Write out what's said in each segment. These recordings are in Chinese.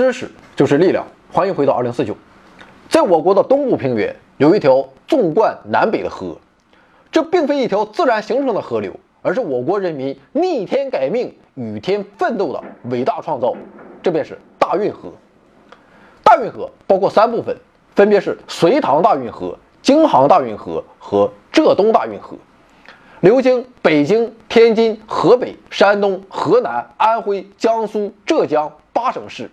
知识就是力量，欢迎回到二零四九。在我国的东部平原，有一条纵贯南北的河，这并非一条自然形成的河流，而是我国人民逆天改命、与天奋斗的伟大创造，这便是大运河。大运河包括三部分，分别是隋唐大运河、京杭大运河和浙东大运河，流经北京、天津、河北、山东、河南、安徽、江苏、浙江八省市。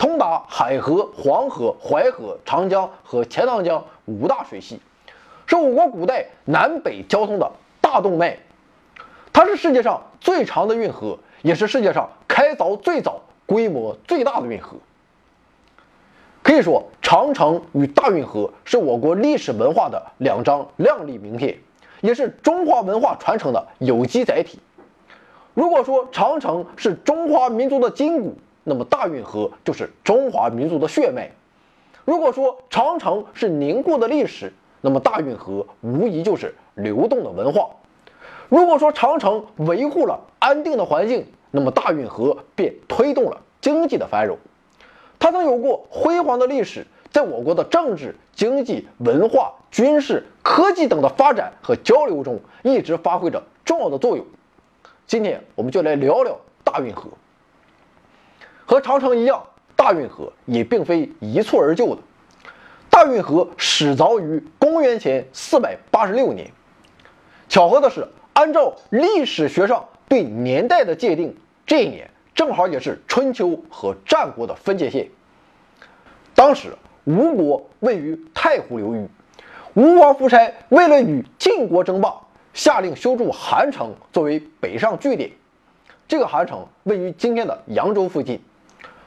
通达海河、黄河、淮河、长江和钱塘江五大水系，是我国古代南北交通的大动脉。它是世界上最长的运河，也是世界上开凿最早、规模最大的运河。可以说，长城与大运河是我国历史文化的两张亮丽名片，也是中华文化传承的有机载体。如果说长城是中华民族的筋骨，那么大运河就是中华民族的血脉。如果说长城是凝固的历史，那么大运河无疑就是流动的文化。如果说长城维护了安定的环境，那么大运河便推动了经济的繁荣。它曾有过辉煌的历史，在我国的政治、经济、文化、军事、科技等的发展和交流中，一直发挥着重要的作用。今天我们就来聊聊大运河。和长城一样，大运河也并非一蹴而就的。大运河始凿于公元前四百八十六年。巧合的是，按照历史学上对年代的界定，这一年正好也是春秋和战国的分界线。当时吴国位于太湖流域，吴王夫差为了与晋国争霸，下令修筑韩城作为北上据点。这个韩城位于今天的扬州附近。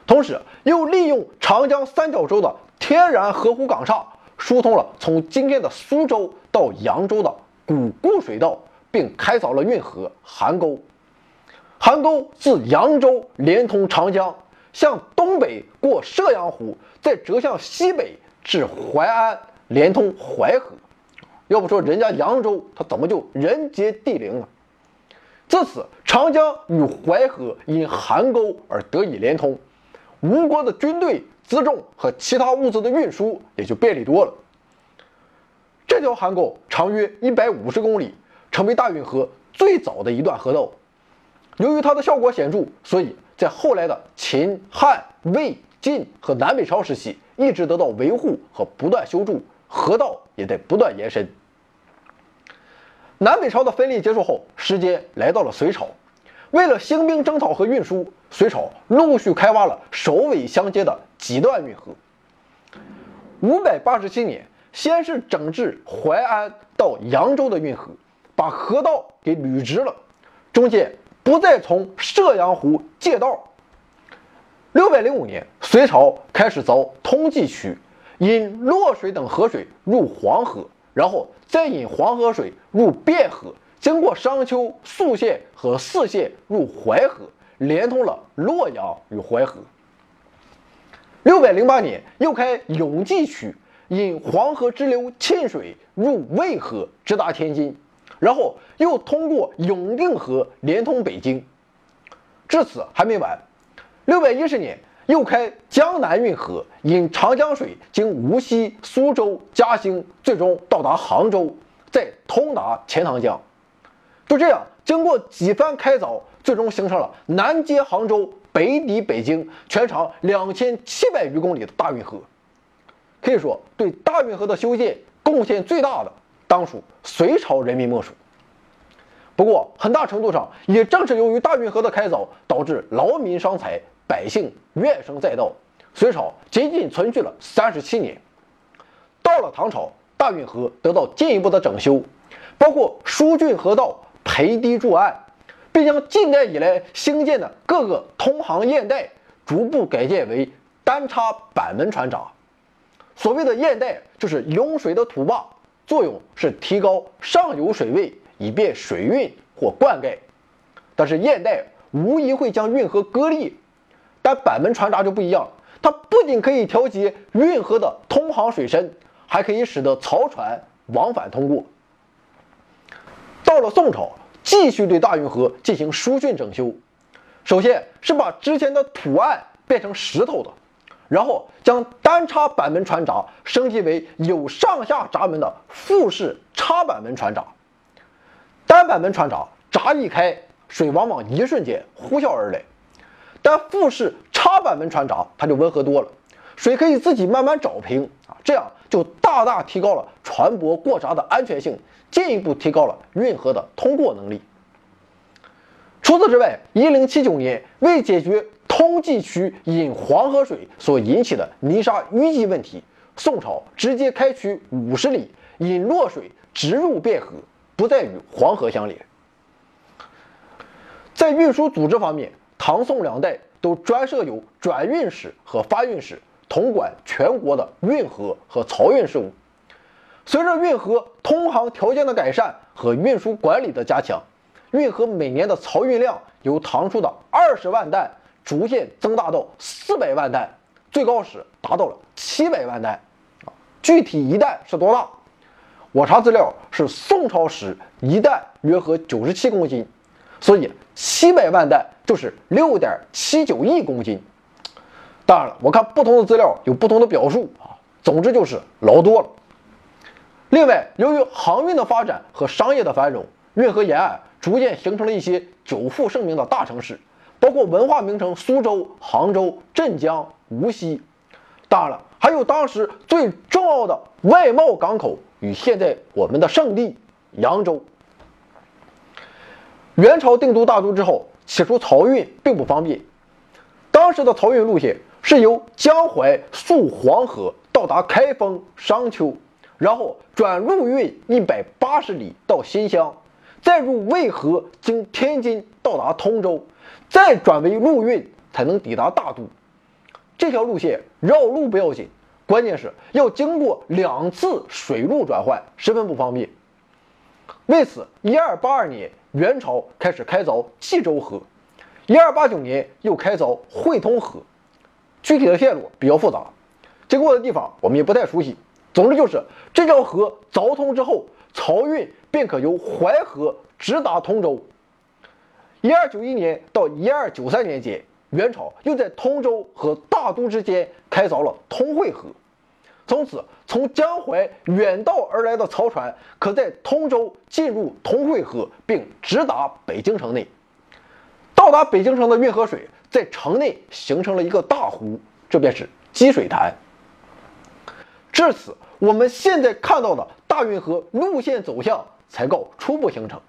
同时，又利用长江三角洲的天然河湖港厦，疏通了从今天的苏州到扬州的古固水道，并开凿了运河邗沟。邗沟自扬州连通长江，向东北过射阳湖，再折向西北至淮安，连通淮河。要不说人家扬州，它怎么就人杰地灵啊？自此，长江与淮河因邗沟而得以连通。吴国的军队辎重和其他物资的运输也就便利多了。这条邗沟长约一百五十公里，成为大运河最早的一段河道。由于它的效果显著，所以在后来的秦、汉、魏、晋和南北朝时期，一直得到维护和不断修筑，河道也在不断延伸。南北朝的分裂结束后，时间来到了隋朝。为了兴兵征讨和运输，隋朝陆续开挖了首尾相接的几段运河。五百八十七年，先是整治淮安到扬州的运河，把河道给捋直了，中间不再从射阳湖借道。六百零五年，隋朝开始凿通济渠，引洛水等河水入黄河，然后再引黄河水入汴河。经过商丘、宿县和泗县入淮河，连通了洛阳与淮河。六百零八年，又开永济渠，引黄河支流沁水入渭河，直达天津，然后又通过永定河连通北京。至此还没完，六百一十年又开江南运河，引长江水经无锡、苏州、嘉兴，最终到达杭州，再通达钱塘江。就这样，经过几番开凿，最终形成了南接杭州、北抵北京，全长两千七百余公里的大运河。可以说，对大运河的修建贡献最大的，当属隋朝人民莫属。不过，很大程度上也正是由于大运河的开凿，导致劳民伤财，百姓怨声载道，隋朝仅仅存续了三十七年。到了唐朝，大运河得到进一步的整修，包括疏浚河道。培堤筑岸，并将近代以来兴建的各个通航堰带逐步改建为单插板门船闸。所谓的堰带，就是涌水的土坝，作用是提高上游水位，以便水运或灌溉。但是堰带无疑会将运河割裂，但板门船闸就不一样，它不仅可以调节运河的通航水深，还可以使得漕船往返通过。到了宋朝。继续对大运河进行疏浚整修，首先是把之前的土岸变成石头的，然后将单插板门船闸升级为有上下闸门的复式插板门船闸。单板门船闸闸一开，水往往一瞬间呼啸而来；但复式插板门船闸它就温和多了，水可以自己慢慢找平啊，这样就大大提高了船舶过闸的安全性，进一步提高了运河的通过能力。除此之外，一零七九年为解决通济区引黄河水所引起的泥沙淤积问题，宋朝直接开渠五十里，引洛水直入汴河，不再与黄河相连。在运输组织方面，唐宋两代都专设有转运使和发运使，统管全国的运河和漕运事务。随着运河通航条件的改善和运输管理的加强。运河每年的漕运量由唐初的二十万担逐渐增大到四百万担，最高时达到了七百万担。具体一担是多大？我查资料是宋朝时一担约合九十七公斤，所以七百万担就是六点七九亿公斤。当然了，我看不同的资料有不同的表述啊，总之就是老多了。另外，由于航运的发展和商业的繁荣，运河沿岸。逐渐形成了一些久负盛名的大城市，包括文化名城苏州、杭州、镇江、无锡。当然了，还有当时最重要的外贸港口与现在我们的圣地扬州。元朝定都大都之后，起初漕运并不方便。当时的漕运路线是由江淮溯黄河到达开封、商丘，然后转陆运一百八十里到新乡。再入渭河，经天津到达通州，再转为陆运，才能抵达大都。这条路线绕路不要紧，关键是要经过两次水路转换，十分不方便。为此，一二八二年，元朝开始开凿冀州河；一二八九年又开凿汇通河。具体的线路比较复杂，经过的地方我们也不太熟悉。总之就是这条河凿通之后。漕运便可由淮河直达通州。一二九一年到一二九三年间，元朝又在通州和大都之间开凿了通惠河，从此从江淮远道而来的漕船可在通州进入通惠河，并直达北京城内。到达北京城的运河水在城内形成了一个大湖，这便是积水潭。至此，我们现在看到的。大运河路线走向才告初步形成。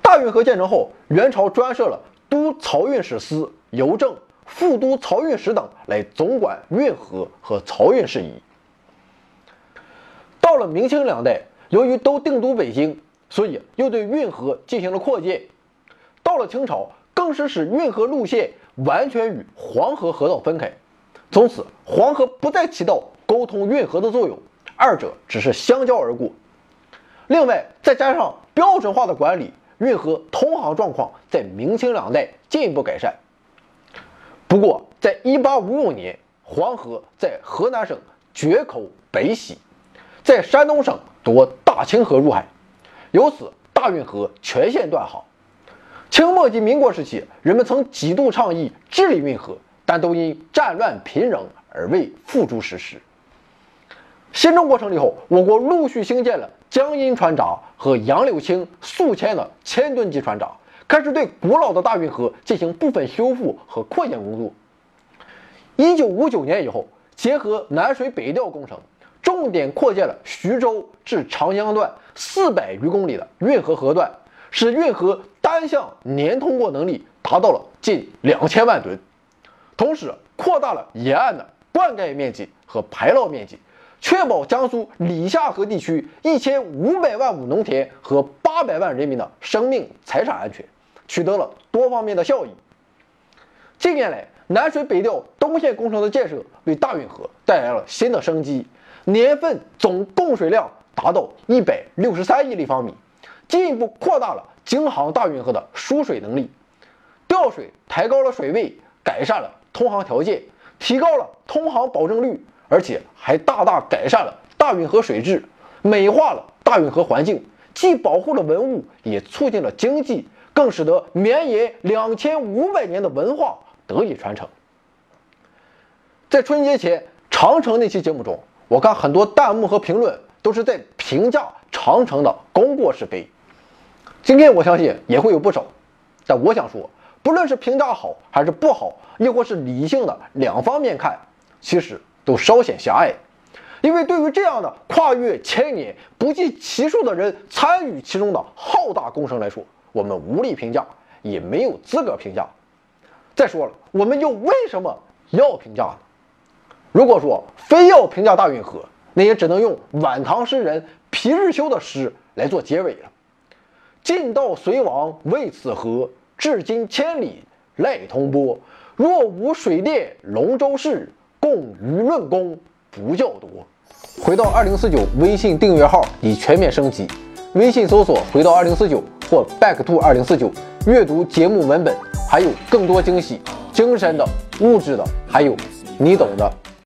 大运河建成后，元朝专设了都漕运使司、邮政、副都漕运使等来总管运河和漕运事宜。到了明清两代，由于都定都北京，所以又对运河进行了扩建。到了清朝，更是使运河路线完全与黄河河道分开，从此黄河不再起到沟通运河的作用。二者只是相交而过，另外再加上标准化的管理，运河通航状况在明清两代进一步改善。不过，在1855年，黄河在河南省决口北洗，在山东省夺大清河入海，由此大运河全线断航。清末及民国时期，人们曾几度倡议治理运河，但都因战乱频仍而未付诸实施。新中国成立后，我国陆续兴建了江阴船闸和杨柳青、宿迁的千吨级船闸，开始对古老的大运河进行部分修复和扩建工作。一九五九年以后，结合南水北调工程，重点扩建了徐州至长江段四百余公里的运河河段，使运河单向年通过能力达到了近两千万吨，同时扩大了沿岸的灌溉面积和排涝面积。确保江苏里下河地区一千五百万亩农田和八百万人民的生命财产安全，取得了多方面的效益。近年来，南水北调东线工程的建设为大运河带来了新的生机，年份总供水量达到一百六十三亿立方米，进一步扩大了京杭大运河的输水能力，调水抬高了水位，改善了通航条件，提高了通航保证率。而且还大大改善了大运河水质，美化了大运河环境，既保护了文物，也促进了经济，更使得绵延两千五百年的文化得以传承。在春节前长城那期节目中，我看很多弹幕和评论都是在评价长城的功过是非。今天我相信也会有不少，但我想说，不论是评价好还是不好，亦或是理性的两方面看，其实都稍显狭隘。因为对于这样的跨越千年、不计其数的人参与其中的浩大工程来说，我们无力评价，也没有资格评价。再说了，我们又为什么要评价呢？如果说非要评价大运河，那也只能用晚唐诗人皮日休的诗来做结尾了。晋道隋亡为此河，至今千里赖同波。若无水电龙舟事，共舆论功不较多。回到二零四九微信订阅号已全面升级，微信搜索“回到二零四九”或 “back to 二零四九”，阅读节目文本，还有更多惊喜，精神的、物质的，还有你懂的。